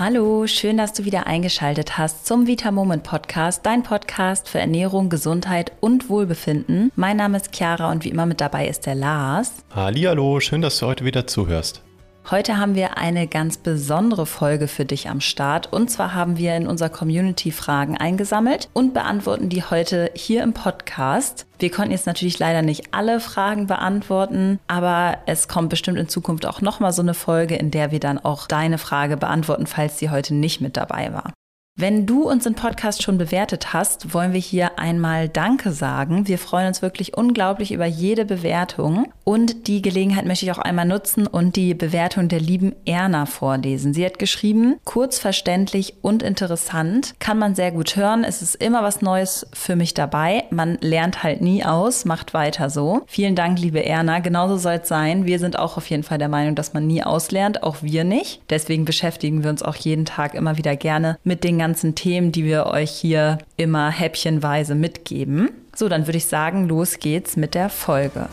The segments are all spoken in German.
Hallo, schön, dass du wieder eingeschaltet hast zum Vita Moment Podcast, dein Podcast für Ernährung, Gesundheit und Wohlbefinden. Mein Name ist Chiara und wie immer mit dabei ist der Lars. Hallo, schön, dass du heute wieder zuhörst. Heute haben wir eine ganz besondere Folge für dich am Start. Und zwar haben wir in unserer Community Fragen eingesammelt und beantworten die heute hier im Podcast. Wir konnten jetzt natürlich leider nicht alle Fragen beantworten, aber es kommt bestimmt in Zukunft auch nochmal so eine Folge, in der wir dann auch deine Frage beantworten, falls sie heute nicht mit dabei war. Wenn du unseren Podcast schon bewertet hast, wollen wir hier einmal Danke sagen. Wir freuen uns wirklich unglaublich über jede Bewertung. Und die Gelegenheit möchte ich auch einmal nutzen und die Bewertung der lieben Erna vorlesen. Sie hat geschrieben, kurz, verständlich und interessant. Kann man sehr gut hören. Es ist immer was Neues für mich dabei. Man lernt halt nie aus. Macht weiter so. Vielen Dank, liebe Erna. Genauso soll es sein. Wir sind auch auf jeden Fall der Meinung, dass man nie auslernt. Auch wir nicht. Deswegen beschäftigen wir uns auch jeden Tag immer wieder gerne mit den ganzen ganzen Themen, die wir euch hier immer häppchenweise mitgeben. So, dann würde ich sagen, los geht's mit der Folge.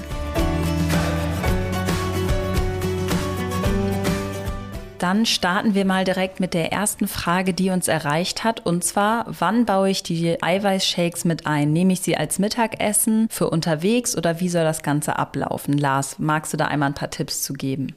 Dann starten wir mal direkt mit der ersten Frage, die uns erreicht hat. Und zwar, wann baue ich die Eiweißshakes mit ein? Nehme ich sie als Mittagessen für unterwegs oder wie soll das Ganze ablaufen? Lars, magst du da einmal ein paar Tipps zu geben?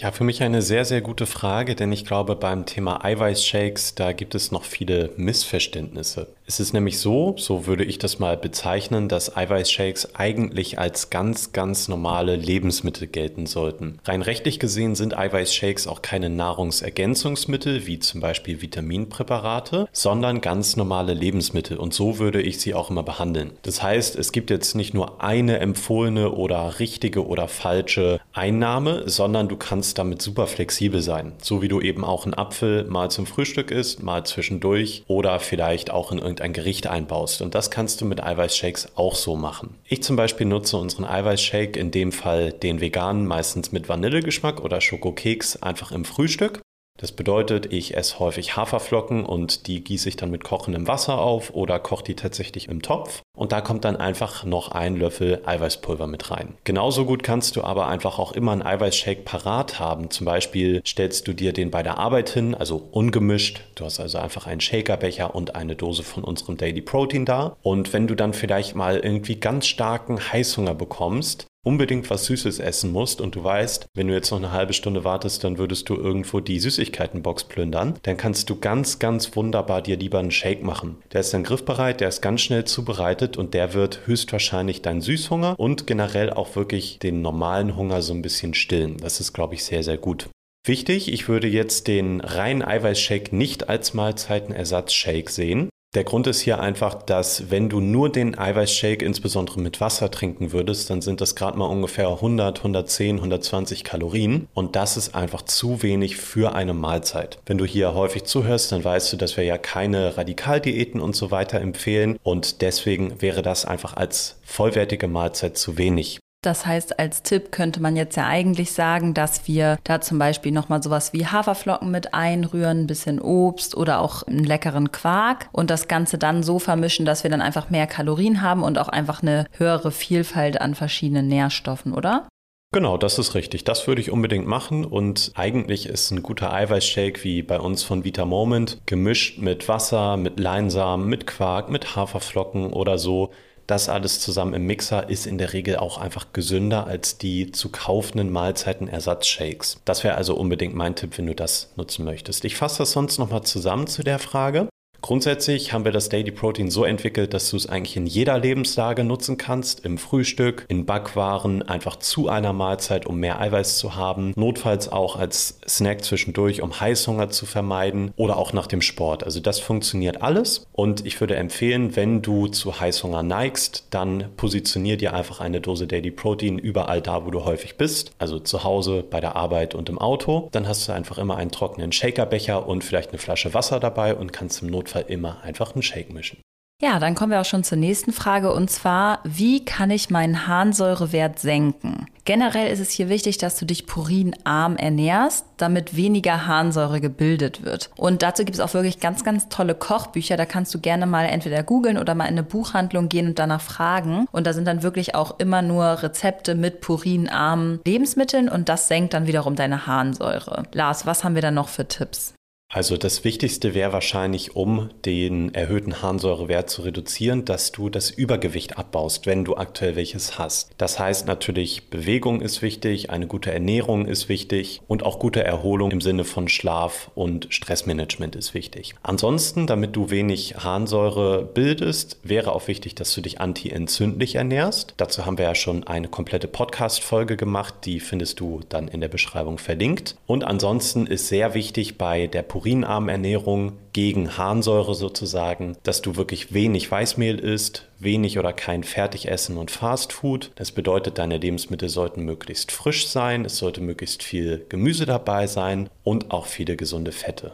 Ja, für mich eine sehr, sehr gute Frage, denn ich glaube, beim Thema Eiweißshakes, da gibt es noch viele Missverständnisse. Es ist nämlich so, so würde ich das mal bezeichnen, dass Eiweißshakes eigentlich als ganz, ganz normale Lebensmittel gelten sollten. Rein rechtlich gesehen sind Eiweißshakes auch keine Nahrungsergänzungsmittel, wie zum Beispiel Vitaminpräparate, sondern ganz normale Lebensmittel. Und so würde ich sie auch immer behandeln. Das heißt, es gibt jetzt nicht nur eine empfohlene oder richtige oder falsche Einnahme, sondern du kannst damit super flexibel sein. So wie du eben auch einen Apfel mal zum Frühstück isst, mal zwischendurch oder vielleicht auch in irgendeinem irgendein Gericht einbaust. Und das kannst du mit Eiweißshakes auch so machen. Ich zum Beispiel nutze unseren Eiweißshake, in dem Fall den veganen, meistens mit Vanillegeschmack oder Schokokeks, einfach im Frühstück. Das bedeutet, ich esse häufig Haferflocken und die gieße ich dann mit kochendem Wasser auf oder koche die tatsächlich im Topf. Und da kommt dann einfach noch ein Löffel Eiweißpulver mit rein. Genauso gut kannst du aber einfach auch immer einen Eiweißshake parat haben. Zum Beispiel stellst du dir den bei der Arbeit hin, also ungemischt. Du hast also einfach einen Shakerbecher und eine Dose von unserem Daily Protein da. Und wenn du dann vielleicht mal irgendwie ganz starken Heißhunger bekommst, unbedingt was Süßes essen musst und du weißt, wenn du jetzt noch eine halbe Stunde wartest, dann würdest du irgendwo die Süßigkeitenbox plündern, dann kannst du ganz, ganz wunderbar dir lieber einen Shake machen. Der ist dann griffbereit, der ist ganz schnell zubereitet und der wird höchstwahrscheinlich deinen Süßhunger und generell auch wirklich den normalen Hunger so ein bisschen stillen. Das ist, glaube ich, sehr, sehr gut. Wichtig, ich würde jetzt den reinen Eiweißshake nicht als Mahlzeitenersatzshake sehen, der Grund ist hier einfach, dass wenn du nur den Eiweißshake insbesondere mit Wasser trinken würdest, dann sind das gerade mal ungefähr 100, 110, 120 Kalorien und das ist einfach zu wenig für eine Mahlzeit. Wenn du hier häufig zuhörst, dann weißt du, dass wir ja keine Radikaldiäten und so weiter empfehlen und deswegen wäre das einfach als vollwertige Mahlzeit zu wenig. Das heißt, als Tipp könnte man jetzt ja eigentlich sagen, dass wir da zum Beispiel nochmal sowas wie Haferflocken mit einrühren, ein bisschen Obst oder auch einen leckeren Quark und das Ganze dann so vermischen, dass wir dann einfach mehr Kalorien haben und auch einfach eine höhere Vielfalt an verschiedenen Nährstoffen, oder? Genau, das ist richtig. Das würde ich unbedingt machen. Und eigentlich ist ein guter Eiweißshake wie bei uns von Vita Moment gemischt mit Wasser, mit Leinsamen, mit Quark, mit Haferflocken oder so das alles zusammen im Mixer ist in der Regel auch einfach gesünder als die zu kaufenden Mahlzeitenersatzshakes. Das wäre also unbedingt mein Tipp, wenn du das nutzen möchtest. Ich fasse das sonst nochmal zusammen zu der Frage. Grundsätzlich haben wir das Daily Protein so entwickelt, dass du es eigentlich in jeder Lebenslage nutzen kannst. Im Frühstück, in Backwaren, einfach zu einer Mahlzeit, um mehr Eiweiß zu haben. Notfalls auch als Snack zwischendurch, um Heißhunger zu vermeiden oder auch nach dem Sport. Also das funktioniert alles. Und ich würde empfehlen, wenn du zu Heißhunger neigst, dann positionier dir einfach eine Dose Daily Protein überall da, wo du häufig bist. Also zu Hause, bei der Arbeit und im Auto. Dann hast du einfach immer einen trockenen Shakerbecher und vielleicht eine Flasche Wasser dabei und kannst im Notfall Notfall immer einfach einen Shake mischen. Ja, dann kommen wir auch schon zur nächsten Frage und zwar, wie kann ich meinen Harnsäurewert senken? Generell ist es hier wichtig, dass du dich purinarm ernährst, damit weniger Harnsäure gebildet wird. Und dazu gibt es auch wirklich ganz, ganz tolle Kochbücher. Da kannst du gerne mal entweder googeln oder mal in eine Buchhandlung gehen und danach fragen. Und da sind dann wirklich auch immer nur Rezepte mit purinarmen Lebensmitteln und das senkt dann wiederum deine Harnsäure. Lars, was haben wir da noch für Tipps? Also das Wichtigste wäre wahrscheinlich, um den erhöhten Harnsäurewert zu reduzieren, dass du das Übergewicht abbaust, wenn du aktuell welches hast. Das heißt natürlich, Bewegung ist wichtig, eine gute Ernährung ist wichtig und auch gute Erholung im Sinne von Schlaf und Stressmanagement ist wichtig. Ansonsten, damit du wenig Harnsäure bildest, wäre auch wichtig, dass du dich anti-entzündlich ernährst. Dazu haben wir ja schon eine komplette Podcast-Folge gemacht, die findest du dann in der Beschreibung verlinkt. Und ansonsten ist sehr wichtig bei der purinarmen Ernährung gegen Harnsäure sozusagen, dass du wirklich wenig Weißmehl isst, wenig oder kein Fertigessen und Fastfood. Das bedeutet, deine Lebensmittel sollten möglichst frisch sein, es sollte möglichst viel Gemüse dabei sein und auch viele gesunde Fette.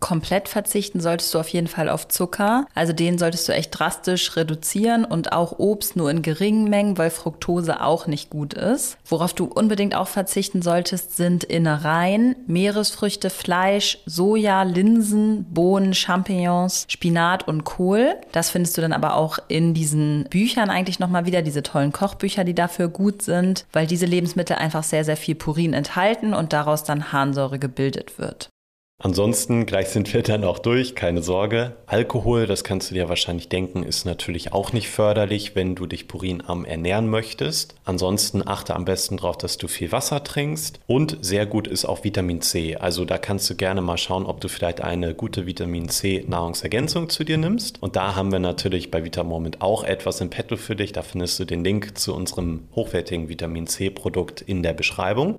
Komplett verzichten solltest du auf jeden Fall auf Zucker. Also den solltest du echt drastisch reduzieren und auch Obst nur in geringen Mengen, weil Fructose auch nicht gut ist. Worauf du unbedingt auch verzichten solltest, sind Innereien, Meeresfrüchte, Fleisch, Soja, Linsen, Bohnen, Champignons, Spinat und Kohl. Das findest du dann aber auch in diesen Büchern eigentlich nochmal wieder, diese tollen Kochbücher, die dafür gut sind, weil diese Lebensmittel einfach sehr, sehr viel Purin enthalten und daraus dann Harnsäure gebildet wird. Ansonsten, gleich sind wir dann auch durch, keine Sorge. Alkohol, das kannst du dir wahrscheinlich denken, ist natürlich auch nicht förderlich, wenn du dich purinarm ernähren möchtest. Ansonsten achte am besten darauf, dass du viel Wasser trinkst. Und sehr gut ist auch Vitamin C. Also da kannst du gerne mal schauen, ob du vielleicht eine gute Vitamin C Nahrungsergänzung zu dir nimmst. Und da haben wir natürlich bei Vitamoment auch etwas im Petto für dich. Da findest du den Link zu unserem hochwertigen Vitamin C Produkt in der Beschreibung.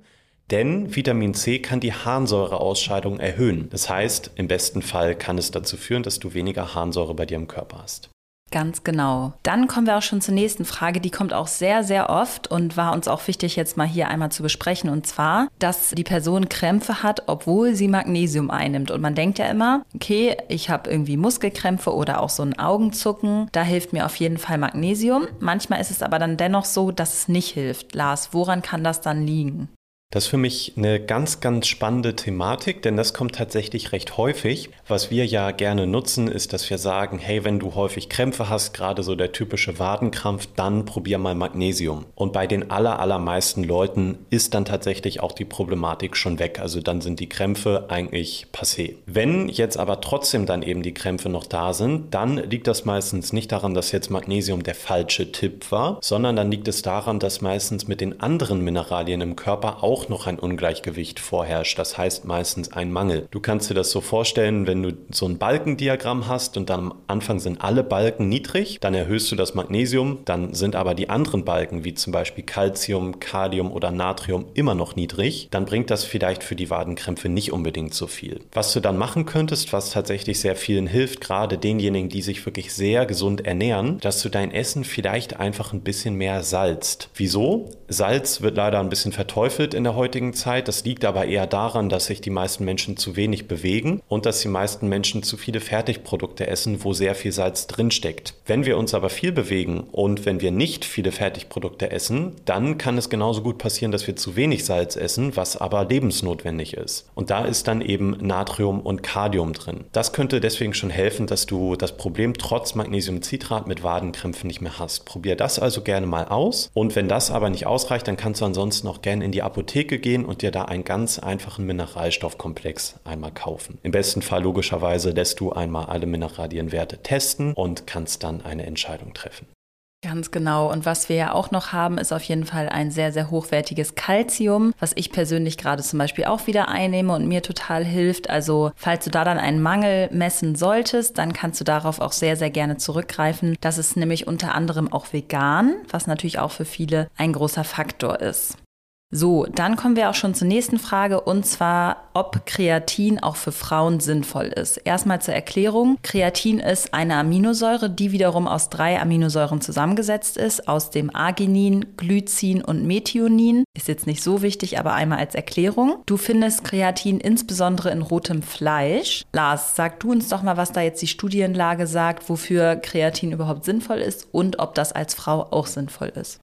Denn Vitamin C kann die Harnsäureausscheidung erhöhen. Das heißt, im besten Fall kann es dazu führen, dass du weniger Harnsäure bei dir im Körper hast. Ganz genau. Dann kommen wir auch schon zur nächsten Frage. Die kommt auch sehr, sehr oft und war uns auch wichtig, jetzt mal hier einmal zu besprechen. Und zwar, dass die Person Krämpfe hat, obwohl sie Magnesium einnimmt. Und man denkt ja immer, okay, ich habe irgendwie Muskelkrämpfe oder auch so ein Augenzucken. Da hilft mir auf jeden Fall Magnesium. Manchmal ist es aber dann dennoch so, dass es nicht hilft. Lars, woran kann das dann liegen? Das ist für mich eine ganz, ganz spannende Thematik, denn das kommt tatsächlich recht häufig. Was wir ja gerne nutzen, ist, dass wir sagen, hey, wenn du häufig Krämpfe hast, gerade so der typische Wadenkrampf, dann probier mal Magnesium. Und bei den aller, allermeisten Leuten ist dann tatsächlich auch die Problematik schon weg. Also dann sind die Krämpfe eigentlich passé. Wenn jetzt aber trotzdem dann eben die Krämpfe noch da sind, dann liegt das meistens nicht daran, dass jetzt Magnesium der falsche Tipp war, sondern dann liegt es daran, dass meistens mit den anderen Mineralien im Körper auch auch noch ein Ungleichgewicht vorherrscht. Das heißt meistens ein Mangel. Du kannst dir das so vorstellen, wenn du so ein Balkendiagramm hast und dann am Anfang sind alle Balken niedrig, dann erhöhst du das Magnesium, dann sind aber die anderen Balken, wie zum Beispiel Calcium, Kalium oder Natrium, immer noch niedrig. Dann bringt das vielleicht für die Wadenkrämpfe nicht unbedingt so viel. Was du dann machen könntest, was tatsächlich sehr vielen hilft, gerade denjenigen, die sich wirklich sehr gesund ernähren, dass du dein Essen vielleicht einfach ein bisschen mehr salzt. Wieso? Salz wird leider ein bisschen verteufelt in der der heutigen Zeit. Das liegt aber eher daran, dass sich die meisten Menschen zu wenig bewegen und dass die meisten Menschen zu viele Fertigprodukte essen, wo sehr viel Salz drinsteckt. Wenn wir uns aber viel bewegen und wenn wir nicht viele Fertigprodukte essen, dann kann es genauso gut passieren, dass wir zu wenig Salz essen, was aber lebensnotwendig ist. Und da ist dann eben Natrium und Kalium drin. Das könnte deswegen schon helfen, dass du das Problem trotz Magnesiumcitrat mit Wadenkrämpfen nicht mehr hast. Probier das also gerne mal aus. Und wenn das aber nicht ausreicht, dann kannst du ansonsten auch gerne in die Apotheke Apotheke gehen und dir da einen ganz einfachen Mineralstoffkomplex einmal kaufen. Im besten Fall logischerweise lässt du einmal alle Mineralienwerte testen und kannst dann eine Entscheidung treffen. Ganz genau. Und was wir ja auch noch haben, ist auf jeden Fall ein sehr, sehr hochwertiges Calcium, was ich persönlich gerade zum Beispiel auch wieder einnehme und mir total hilft. Also falls du da dann einen Mangel messen solltest, dann kannst du darauf auch sehr, sehr gerne zurückgreifen. Das ist nämlich unter anderem auch vegan, was natürlich auch für viele ein großer Faktor ist. So, dann kommen wir auch schon zur nächsten Frage und zwar, ob Kreatin auch für Frauen sinnvoll ist. Erstmal zur Erklärung. Kreatin ist eine Aminosäure, die wiederum aus drei Aminosäuren zusammengesetzt ist, aus dem Arginin, Glycin und Methionin. Ist jetzt nicht so wichtig, aber einmal als Erklärung. Du findest Kreatin insbesondere in rotem Fleisch. Lars, sag du uns doch mal, was da jetzt die Studienlage sagt, wofür Kreatin überhaupt sinnvoll ist und ob das als Frau auch sinnvoll ist.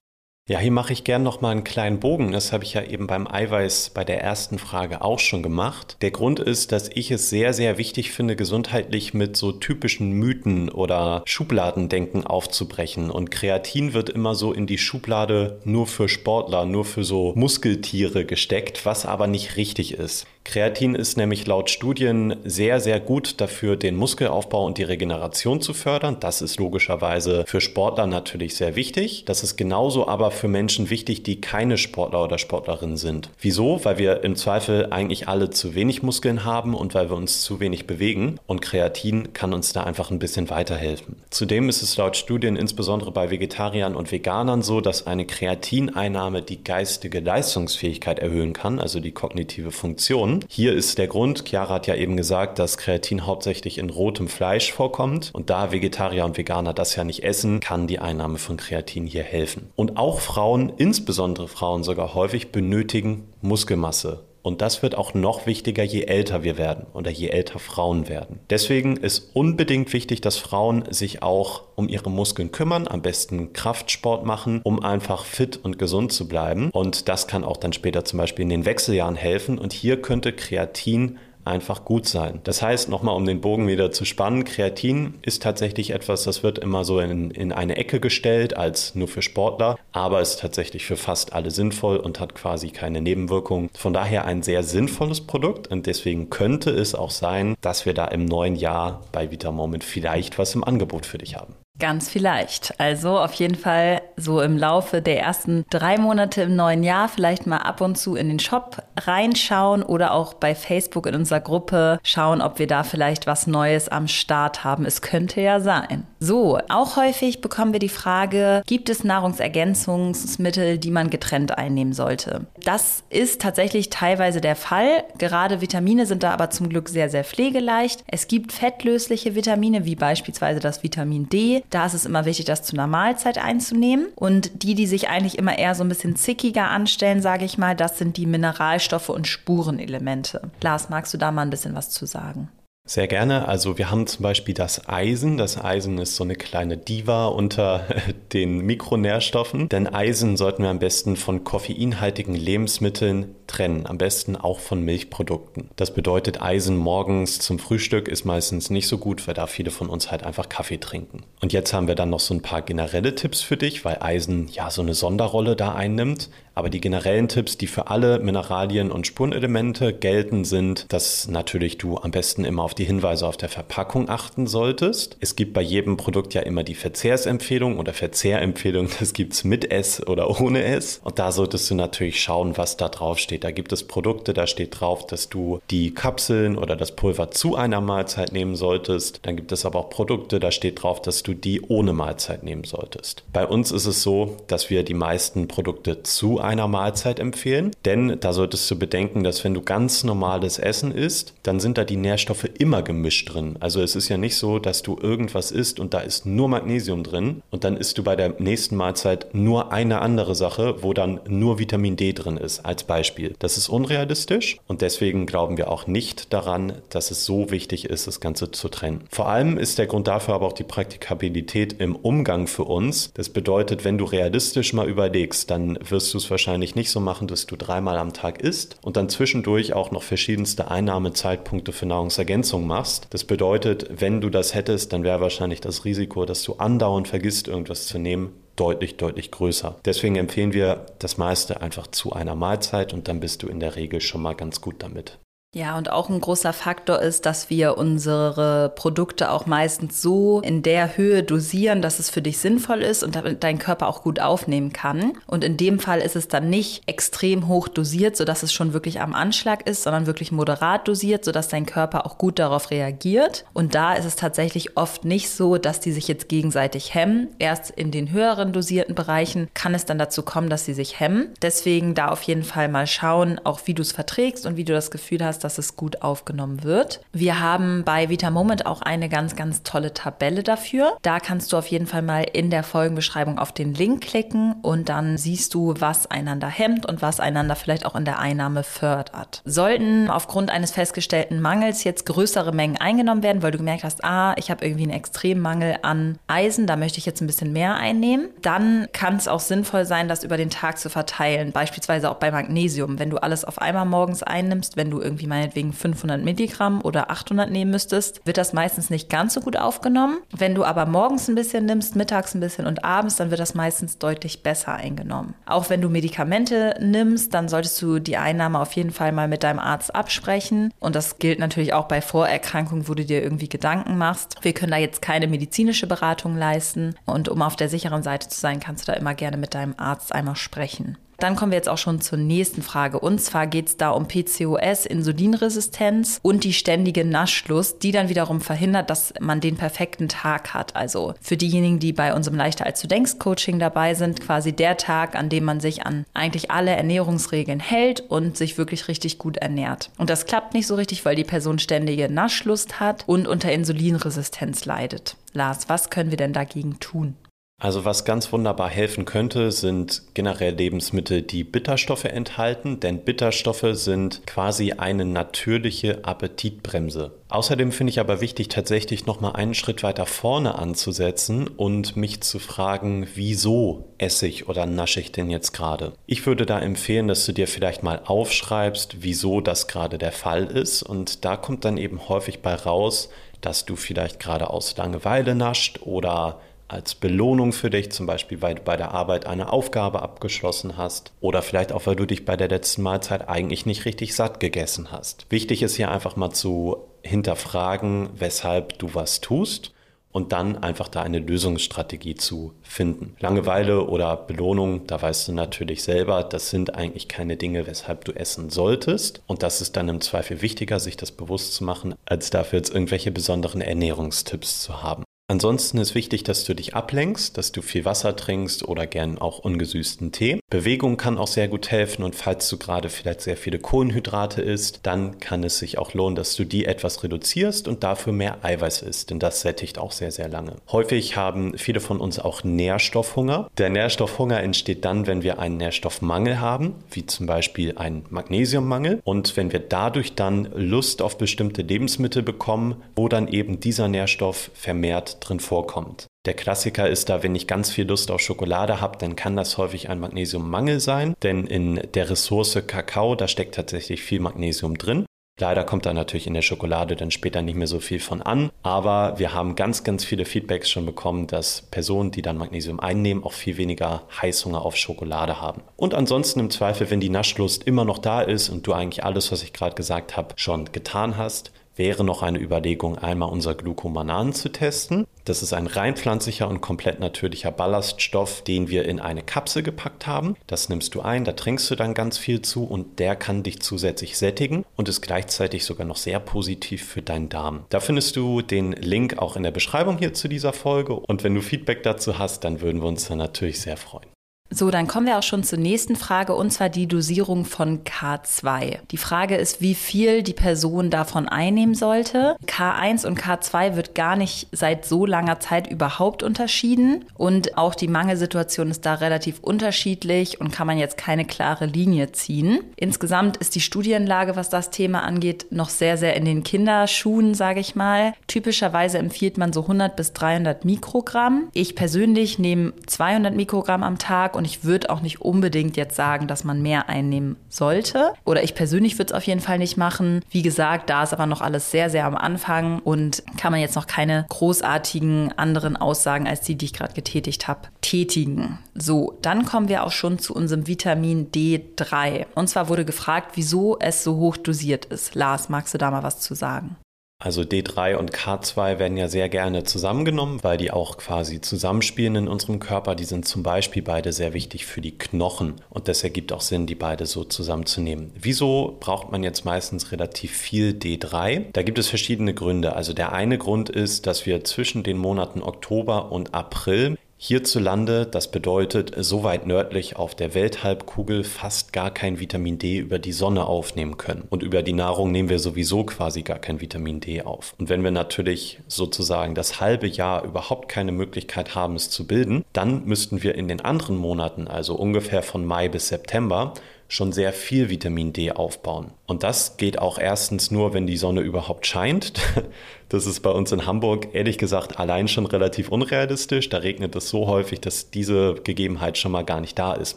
Ja, hier mache ich gern noch mal einen kleinen Bogen. Das habe ich ja eben beim Eiweiß bei der ersten Frage auch schon gemacht. Der Grund ist, dass ich es sehr, sehr wichtig finde, gesundheitlich mit so typischen Mythen oder Schubladendenken aufzubrechen. Und Kreatin wird immer so in die Schublade nur für Sportler, nur für so Muskeltiere gesteckt, was aber nicht richtig ist. Kreatin ist nämlich laut Studien sehr, sehr gut dafür, den Muskelaufbau und die Regeneration zu fördern. Das ist logischerweise für Sportler natürlich sehr wichtig. Das ist genauso aber für Menschen wichtig, die keine Sportler oder Sportlerinnen sind. Wieso? Weil wir im Zweifel eigentlich alle zu wenig Muskeln haben und weil wir uns zu wenig bewegen. Und Kreatin kann uns da einfach ein bisschen weiterhelfen. Zudem ist es laut Studien insbesondere bei Vegetariern und Veganern so, dass eine Kreatineinnahme die geistige Leistungsfähigkeit erhöhen kann, also die kognitive Funktion. Kreatin. Hier ist der Grund, Chiara hat ja eben gesagt, dass Kreatin hauptsächlich in rotem Fleisch vorkommt. Und da Vegetarier und Veganer das ja nicht essen, kann die Einnahme von Kreatin hier helfen. Und auch Frauen, insbesondere Frauen sogar häufig, benötigen Muskelmasse. Und das wird auch noch wichtiger, je älter wir werden oder je älter Frauen werden. Deswegen ist unbedingt wichtig, dass Frauen sich auch um ihre Muskeln kümmern, am besten Kraftsport machen, um einfach fit und gesund zu bleiben. Und das kann auch dann später zum Beispiel in den Wechseljahren helfen. Und hier könnte Kreatin einfach gut sein. Das heißt, nochmal um den Bogen wieder zu spannen, Kreatin ist tatsächlich etwas, das wird immer so in, in eine Ecke gestellt als nur für Sportler, aber ist tatsächlich für fast alle sinnvoll und hat quasi keine Nebenwirkungen. Von daher ein sehr sinnvolles Produkt und deswegen könnte es auch sein, dass wir da im neuen Jahr bei Vitamoment vielleicht was im Angebot für dich haben. Ganz vielleicht. Also auf jeden Fall so im Laufe der ersten drei Monate im neuen Jahr vielleicht mal ab und zu in den Shop reinschauen oder auch bei Facebook in unserer Gruppe schauen, ob wir da vielleicht was Neues am Start haben. Es könnte ja sein. So, auch häufig bekommen wir die Frage, gibt es Nahrungsergänzungsmittel, die man getrennt einnehmen sollte? Das ist tatsächlich teilweise der Fall. Gerade Vitamine sind da aber zum Glück sehr, sehr pflegeleicht. Es gibt fettlösliche Vitamine, wie beispielsweise das Vitamin D. Da ist es immer wichtig, das zu einer Mahlzeit einzunehmen. Und die, die sich eigentlich immer eher so ein bisschen zickiger anstellen, sage ich mal, das sind die Mineralstoffe und Spurenelemente. Lars, magst du da mal ein bisschen was zu sagen? Sehr gerne. Also wir haben zum Beispiel das Eisen. Das Eisen ist so eine kleine Diva unter den Mikronährstoffen. Denn Eisen sollten wir am besten von koffeinhaltigen Lebensmitteln trennen. Am besten auch von Milchprodukten. Das bedeutet, Eisen morgens zum Frühstück ist meistens nicht so gut, weil da viele von uns halt einfach Kaffee trinken. Und jetzt haben wir dann noch so ein paar generelle Tipps für dich, weil Eisen ja so eine Sonderrolle da einnimmt. Aber die generellen Tipps, die für alle Mineralien und Spurenelemente gelten, sind, dass natürlich du am besten immer auf die Hinweise auf der Verpackung achten solltest. Es gibt bei jedem Produkt ja immer die Verzehrsempfehlung oder Verzehrempfehlung. Das gibt es mit S oder ohne S. Und da solltest du natürlich schauen, was da drauf steht. Da gibt es Produkte, da steht drauf, dass du die Kapseln oder das Pulver zu einer Mahlzeit nehmen solltest. Dann gibt es aber auch Produkte, da steht drauf, dass du die ohne Mahlzeit nehmen solltest. Bei uns ist es so, dass wir die meisten Produkte zu einer einer Mahlzeit empfehlen, denn da solltest du bedenken, dass wenn du ganz normales Essen isst, dann sind da die Nährstoffe immer gemischt drin. Also es ist ja nicht so, dass du irgendwas isst und da ist nur Magnesium drin und dann isst du bei der nächsten Mahlzeit nur eine andere Sache, wo dann nur Vitamin D drin ist, als Beispiel. Das ist unrealistisch und deswegen glauben wir auch nicht daran, dass es so wichtig ist, das Ganze zu trennen. Vor allem ist der Grund dafür aber auch die Praktikabilität im Umgang für uns. Das bedeutet, wenn du realistisch mal überlegst, dann wirst du es wahrscheinlich nicht so machen, dass du dreimal am Tag isst und dann zwischendurch auch noch verschiedenste Einnahmezeitpunkte für Nahrungsergänzung machst. Das bedeutet, wenn du das hättest, dann wäre wahrscheinlich das Risiko, dass du andauernd vergisst, irgendwas zu nehmen, deutlich, deutlich größer. Deswegen empfehlen wir das meiste einfach zu einer Mahlzeit und dann bist du in der Regel schon mal ganz gut damit. Ja, und auch ein großer Faktor ist, dass wir unsere Produkte auch meistens so in der Höhe dosieren, dass es für dich sinnvoll ist und dein Körper auch gut aufnehmen kann. Und in dem Fall ist es dann nicht extrem hoch dosiert, sodass es schon wirklich am Anschlag ist, sondern wirklich moderat dosiert, sodass dein Körper auch gut darauf reagiert. Und da ist es tatsächlich oft nicht so, dass die sich jetzt gegenseitig hemmen. Erst in den höheren dosierten Bereichen kann es dann dazu kommen, dass sie sich hemmen. Deswegen da auf jeden Fall mal schauen, auch wie du es verträgst und wie du das Gefühl hast, dass es gut aufgenommen wird. Wir haben bei Vita Moment auch eine ganz, ganz tolle Tabelle dafür. Da kannst du auf jeden Fall mal in der Folgenbeschreibung auf den Link klicken und dann siehst du, was einander hemmt und was einander vielleicht auch in der Einnahme fördert. Sollten aufgrund eines festgestellten Mangels jetzt größere Mengen eingenommen werden, weil du gemerkt hast, ah, ich habe irgendwie einen extremen Mangel an Eisen, da möchte ich jetzt ein bisschen mehr einnehmen, dann kann es auch sinnvoll sein, das über den Tag zu verteilen. Beispielsweise auch bei Magnesium. Wenn du alles auf einmal morgens einnimmst, wenn du irgendwie meinetwegen 500 Milligramm oder 800 nehmen müsstest, wird das meistens nicht ganz so gut aufgenommen. Wenn du aber morgens ein bisschen nimmst, mittags ein bisschen und abends, dann wird das meistens deutlich besser eingenommen. Auch wenn du Medikamente nimmst, dann solltest du die Einnahme auf jeden Fall mal mit deinem Arzt absprechen. Und das gilt natürlich auch bei Vorerkrankungen, wo du dir irgendwie Gedanken machst. Wir können da jetzt keine medizinische Beratung leisten. Und um auf der sicheren Seite zu sein, kannst du da immer gerne mit deinem Arzt einmal sprechen. Dann kommen wir jetzt auch schon zur nächsten Frage. Und zwar geht es da um PCOS, Insulinresistenz und die ständige Naschlust, die dann wiederum verhindert, dass man den perfekten Tag hat. Also für diejenigen, die bei unserem Leichter als du denkst Coaching dabei sind, quasi der Tag, an dem man sich an eigentlich alle Ernährungsregeln hält und sich wirklich richtig gut ernährt. Und das klappt nicht so richtig, weil die Person ständige Naschlust hat und unter Insulinresistenz leidet. Lars, was können wir denn dagegen tun? Also was ganz wunderbar helfen könnte, sind generell Lebensmittel, die Bitterstoffe enthalten, denn Bitterstoffe sind quasi eine natürliche Appetitbremse. Außerdem finde ich aber wichtig, tatsächlich nochmal einen Schritt weiter vorne anzusetzen und mich zu fragen, wieso esse ich oder nasche ich denn jetzt gerade? Ich würde da empfehlen, dass du dir vielleicht mal aufschreibst, wieso das gerade der Fall ist und da kommt dann eben häufig bei raus, dass du vielleicht gerade aus Langeweile nascht oder als Belohnung für dich, zum Beispiel weil du bei der Arbeit eine Aufgabe abgeschlossen hast oder vielleicht auch, weil du dich bei der letzten Mahlzeit eigentlich nicht richtig satt gegessen hast. Wichtig ist hier einfach mal zu hinterfragen, weshalb du was tust und dann einfach da eine Lösungsstrategie zu finden. Langeweile oder Belohnung, da weißt du natürlich selber, das sind eigentlich keine Dinge, weshalb du essen solltest. Und das ist dann im Zweifel wichtiger, sich das bewusst zu machen, als dafür jetzt irgendwelche besonderen Ernährungstipps zu haben. Ansonsten ist wichtig, dass du dich ablenkst, dass du viel Wasser trinkst oder gern auch ungesüßten Tee. Bewegung kann auch sehr gut helfen und falls du gerade vielleicht sehr viele Kohlenhydrate isst, dann kann es sich auch lohnen, dass du die etwas reduzierst und dafür mehr Eiweiß isst, denn das sättigt auch sehr, sehr lange. Häufig haben viele von uns auch Nährstoffhunger. Der Nährstoffhunger entsteht dann, wenn wir einen Nährstoffmangel haben, wie zum Beispiel einen Magnesiummangel und wenn wir dadurch dann Lust auf bestimmte Lebensmittel bekommen, wo dann eben dieser Nährstoff vermehrt drin vorkommt. Der Klassiker ist da, wenn ich ganz viel Lust auf Schokolade habe, dann kann das häufig ein Magnesiummangel sein, denn in der Ressource Kakao, da steckt tatsächlich viel Magnesium drin. Leider kommt da natürlich in der Schokolade dann später nicht mehr so viel von an, aber wir haben ganz, ganz viele Feedbacks schon bekommen, dass Personen, die dann Magnesium einnehmen, auch viel weniger Heißhunger auf Schokolade haben. Und ansonsten im Zweifel, wenn die Naschlust immer noch da ist und du eigentlich alles, was ich gerade gesagt habe, schon getan hast, wäre noch eine Überlegung, einmal unser Glucomanan zu testen. Das ist ein rein pflanzlicher und komplett natürlicher Ballaststoff, den wir in eine Kapsel gepackt haben. Das nimmst du ein, da trinkst du dann ganz viel zu und der kann dich zusätzlich sättigen und ist gleichzeitig sogar noch sehr positiv für deinen Darm. Da findest du den Link auch in der Beschreibung hier zu dieser Folge und wenn du Feedback dazu hast, dann würden wir uns dann natürlich sehr freuen. So, dann kommen wir auch schon zur nächsten Frage und zwar die Dosierung von K2. Die Frage ist, wie viel die Person davon einnehmen sollte. K1 und K2 wird gar nicht seit so langer Zeit überhaupt unterschieden und auch die Mangelsituation ist da relativ unterschiedlich und kann man jetzt keine klare Linie ziehen. Insgesamt ist die Studienlage, was das Thema angeht, noch sehr, sehr in den Kinderschuhen, sage ich mal. Typischerweise empfiehlt man so 100 bis 300 Mikrogramm. Ich persönlich nehme 200 Mikrogramm am Tag und ich würde auch nicht unbedingt jetzt sagen, dass man mehr einnehmen sollte. Oder ich persönlich würde es auf jeden Fall nicht machen. Wie gesagt, da ist aber noch alles sehr, sehr am Anfang und kann man jetzt noch keine großartigen anderen Aussagen als die, die ich gerade getätigt habe, tätigen. So, dann kommen wir auch schon zu unserem Vitamin D3. Und zwar wurde gefragt, wieso es so hoch dosiert ist. Lars, magst du da mal was zu sagen? Also D3 und K2 werden ja sehr gerne zusammengenommen, weil die auch quasi zusammenspielen in unserem Körper. Die sind zum Beispiel beide sehr wichtig für die Knochen und das ergibt auch Sinn, die beide so zusammenzunehmen. Wieso braucht man jetzt meistens relativ viel D3? Da gibt es verschiedene Gründe. Also der eine Grund ist, dass wir zwischen den Monaten Oktober und April Hierzulande, das bedeutet so weit nördlich auf der Welthalbkugel fast gar kein Vitamin D über die Sonne aufnehmen können. Und über die Nahrung nehmen wir sowieso quasi gar kein Vitamin D auf. Und wenn wir natürlich sozusagen das halbe Jahr überhaupt keine Möglichkeit haben, es zu bilden, dann müssten wir in den anderen Monaten, also ungefähr von Mai bis September, schon sehr viel Vitamin D aufbauen. Und das geht auch erstens nur, wenn die Sonne überhaupt scheint. Das ist bei uns in Hamburg ehrlich gesagt allein schon relativ unrealistisch. Da regnet es so häufig, dass diese Gegebenheit schon mal gar nicht da ist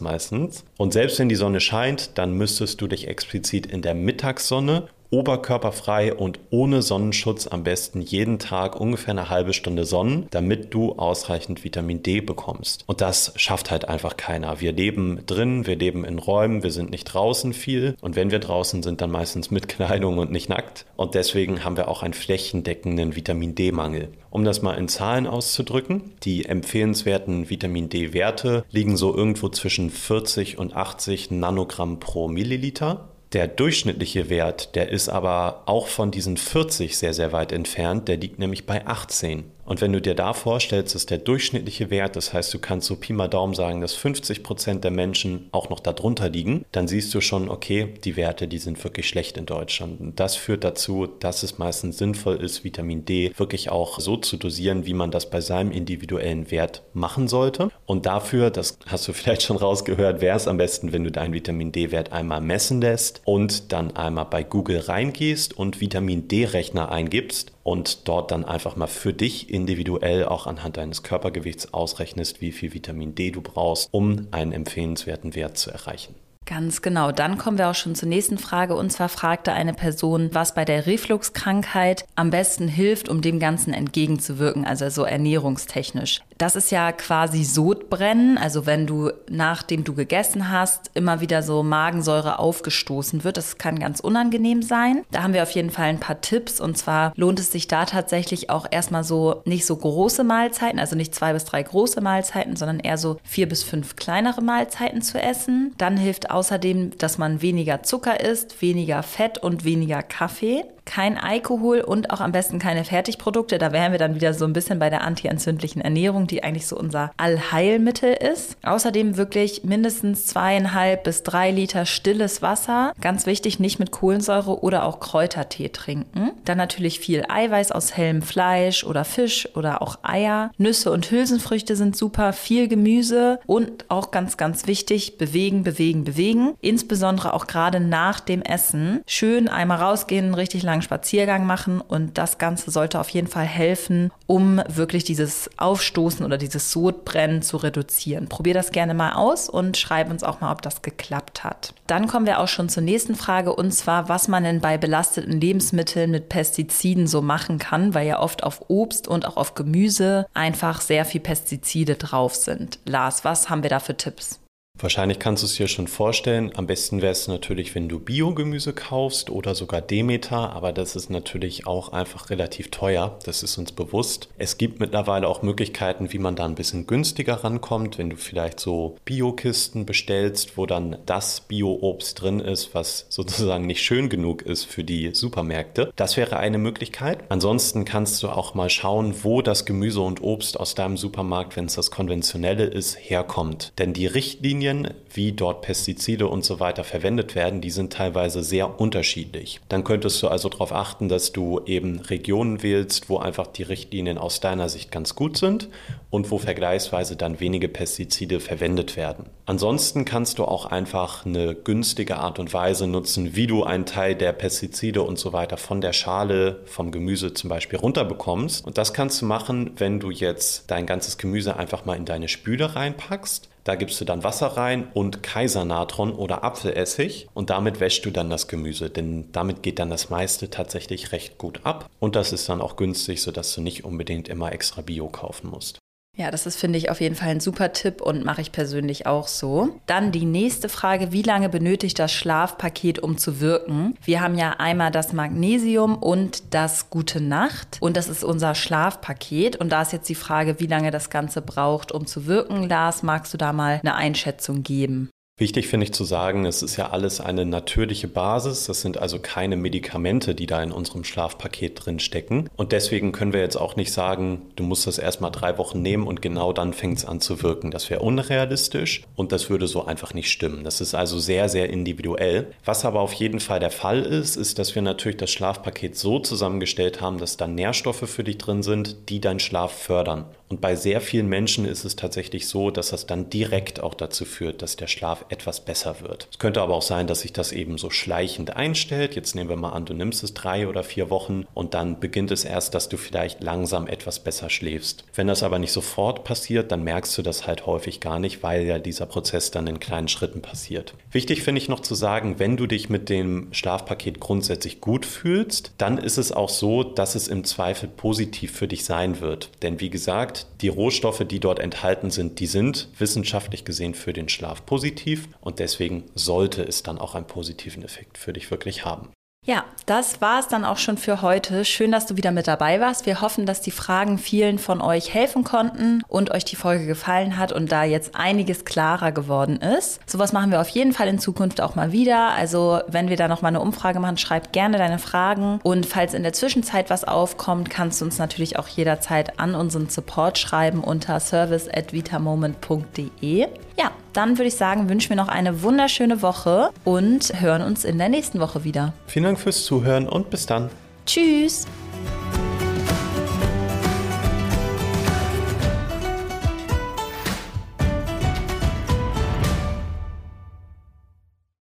meistens. Und selbst wenn die Sonne scheint, dann müsstest du dich explizit in der Mittagssonne oberkörperfrei und ohne Sonnenschutz am besten jeden Tag ungefähr eine halbe Stunde Sonnen, damit du ausreichend Vitamin D bekommst. Und das schafft halt einfach keiner. Wir leben drin, wir leben in Räumen, wir sind nicht draußen viel und wenn wir draußen sind, dann meistens mit Kleidung und nicht nackt. Und deswegen haben wir auch einen flächendeckenden Vitamin D-Mangel. Um das mal in Zahlen auszudrücken, die empfehlenswerten Vitamin D-Werte liegen so irgendwo zwischen 40 und 80 Nanogramm pro Milliliter. Der durchschnittliche Wert, der ist aber auch von diesen 40 sehr, sehr weit entfernt. Der liegt nämlich bei 18. Und wenn du dir da vorstellst, ist der durchschnittliche Wert, das heißt, du kannst so Pi mal Daumen sagen, dass 50 Prozent der Menschen auch noch darunter liegen, dann siehst du schon, okay, die Werte, die sind wirklich schlecht in Deutschland. Und das führt dazu, dass es meistens sinnvoll ist, Vitamin D wirklich auch so zu dosieren, wie man das bei seinem individuellen Wert machen sollte. Und dafür, das hast du vielleicht schon rausgehört, wäre es am besten, wenn du deinen Vitamin D-Wert einmal messen lässt und dann einmal bei Google reingehst und Vitamin D-Rechner eingibst und dort dann einfach mal für dich individuell auch anhand deines Körpergewichts ausrechnest, wie viel Vitamin D du brauchst, um einen empfehlenswerten Wert zu erreichen. Ganz genau. Dann kommen wir auch schon zur nächsten Frage. Und zwar fragte eine Person, was bei der Refluxkrankheit am besten hilft, um dem Ganzen entgegenzuwirken, also so ernährungstechnisch. Das ist ja quasi Sodbrennen, also wenn du nachdem du gegessen hast, immer wieder so Magensäure aufgestoßen wird. Das kann ganz unangenehm sein. Da haben wir auf jeden Fall ein paar Tipps. Und zwar lohnt es sich da tatsächlich auch erstmal so nicht so große Mahlzeiten, also nicht zwei bis drei große Mahlzeiten, sondern eher so vier bis fünf kleinere Mahlzeiten zu essen. Dann hilft außerdem, dass man weniger Zucker isst, weniger Fett und weniger Kaffee kein Alkohol und auch am besten keine Fertigprodukte. Da wären wir dann wieder so ein bisschen bei der antientzündlichen Ernährung, die eigentlich so unser Allheilmittel ist. Außerdem wirklich mindestens zweieinhalb bis drei Liter stilles Wasser. Ganz wichtig, nicht mit Kohlensäure oder auch Kräutertee trinken. Dann natürlich viel Eiweiß aus hellem Fleisch oder Fisch oder auch Eier. Nüsse und Hülsenfrüchte sind super. Viel Gemüse und auch ganz, ganz wichtig, bewegen, bewegen, bewegen. Insbesondere auch gerade nach dem Essen. Schön einmal rausgehen, richtig lang langen Spaziergang machen und das Ganze sollte auf jeden Fall helfen, um wirklich dieses Aufstoßen oder dieses Sodbrennen zu reduzieren. Probier das gerne mal aus und schreib uns auch mal, ob das geklappt hat. Dann kommen wir auch schon zur nächsten Frage und zwar, was man denn bei belasteten Lebensmitteln mit Pestiziden so machen kann, weil ja oft auf Obst und auch auf Gemüse einfach sehr viel Pestizide drauf sind. Lars, was haben wir da für Tipps? Wahrscheinlich kannst du es dir schon vorstellen. Am besten wäre es natürlich, wenn du Biogemüse kaufst oder sogar Demeter, aber das ist natürlich auch einfach relativ teuer. Das ist uns bewusst. Es gibt mittlerweile auch Möglichkeiten, wie man da ein bisschen günstiger rankommt, wenn du vielleicht so Biokisten bestellst, wo dann das Bio-Obst drin ist, was sozusagen nicht schön genug ist für die Supermärkte. Das wäre eine Möglichkeit. Ansonsten kannst du auch mal schauen, wo das Gemüse und Obst aus deinem Supermarkt, wenn es das konventionelle ist, herkommt. Denn die Richtlinie Richtlinien, wie dort Pestizide und so weiter verwendet werden, die sind teilweise sehr unterschiedlich. Dann könntest du also darauf achten, dass du eben Regionen wählst, wo einfach die Richtlinien aus deiner Sicht ganz gut sind und wo vergleichsweise dann wenige Pestizide verwendet werden. Ansonsten kannst du auch einfach eine günstige Art und Weise nutzen, wie du einen Teil der Pestizide und so weiter von der Schale vom Gemüse zum Beispiel runterbekommst. Und das kannst du machen, wenn du jetzt dein ganzes Gemüse einfach mal in deine Spüle reinpackst da gibst du dann Wasser rein und Kaisernatron oder Apfelessig und damit wäschst du dann das Gemüse, denn damit geht dann das meiste tatsächlich recht gut ab und das ist dann auch günstig, sodass du nicht unbedingt immer extra Bio kaufen musst. Ja, das ist, finde ich, auf jeden Fall ein super Tipp und mache ich persönlich auch so. Dann die nächste Frage, wie lange benötigt das Schlafpaket, um zu wirken? Wir haben ja einmal das Magnesium und das Gute Nacht und das ist unser Schlafpaket und da ist jetzt die Frage, wie lange das Ganze braucht, um zu wirken. Lars, magst du da mal eine Einschätzung geben? Wichtig finde ich zu sagen, es ist ja alles eine natürliche Basis. Das sind also keine Medikamente, die da in unserem Schlafpaket drin stecken. Und deswegen können wir jetzt auch nicht sagen, du musst das erstmal drei Wochen nehmen und genau dann fängt es an zu wirken. Das wäre unrealistisch und das würde so einfach nicht stimmen. Das ist also sehr, sehr individuell. Was aber auf jeden Fall der Fall ist, ist, dass wir natürlich das Schlafpaket so zusammengestellt haben, dass da Nährstoffe für dich drin sind, die deinen Schlaf fördern. Und bei sehr vielen Menschen ist es tatsächlich so, dass das dann direkt auch dazu führt, dass der Schlaf Etwas besser wird. Es könnte aber auch sein, dass sich das eben so schleichend einstellt. Jetzt nehmen wir mal an, du nimmst es drei oder vier Wochen und dann beginnt es erst, dass du vielleicht langsam etwas besser schläfst. Wenn das aber nicht sofort passiert, dann merkst du das halt häufig gar nicht, weil ja dieser Prozess dann in kleinen Schritten passiert. Wichtig finde ich noch zu sagen, wenn du dich mit dem Schlafpaket grundsätzlich gut fühlst, dann ist es auch so, dass es im Zweifel positiv für dich sein wird. Denn wie gesagt, die Rohstoffe, die dort enthalten sind, die sind wissenschaftlich gesehen für den Schlaf positiv und deswegen sollte es dann auch einen positiven Effekt für dich wirklich haben. Ja, das war es dann auch schon für heute. Schön, dass du wieder mit dabei warst. Wir hoffen, dass die Fragen vielen von euch helfen konnten und euch die Folge gefallen hat und da jetzt einiges klarer geworden ist. Sowas machen wir auf jeden Fall in Zukunft auch mal wieder. Also, wenn wir da noch mal eine Umfrage machen, schreib gerne deine Fragen und falls in der Zwischenzeit was aufkommt, kannst du uns natürlich auch jederzeit an unseren Support schreiben unter service@vitamoment.de. Ja, dann würde ich sagen, wünschen wir noch eine wunderschöne Woche und hören uns in der nächsten Woche wieder. Vielen Dank fürs Zuhören und bis dann. Tschüss.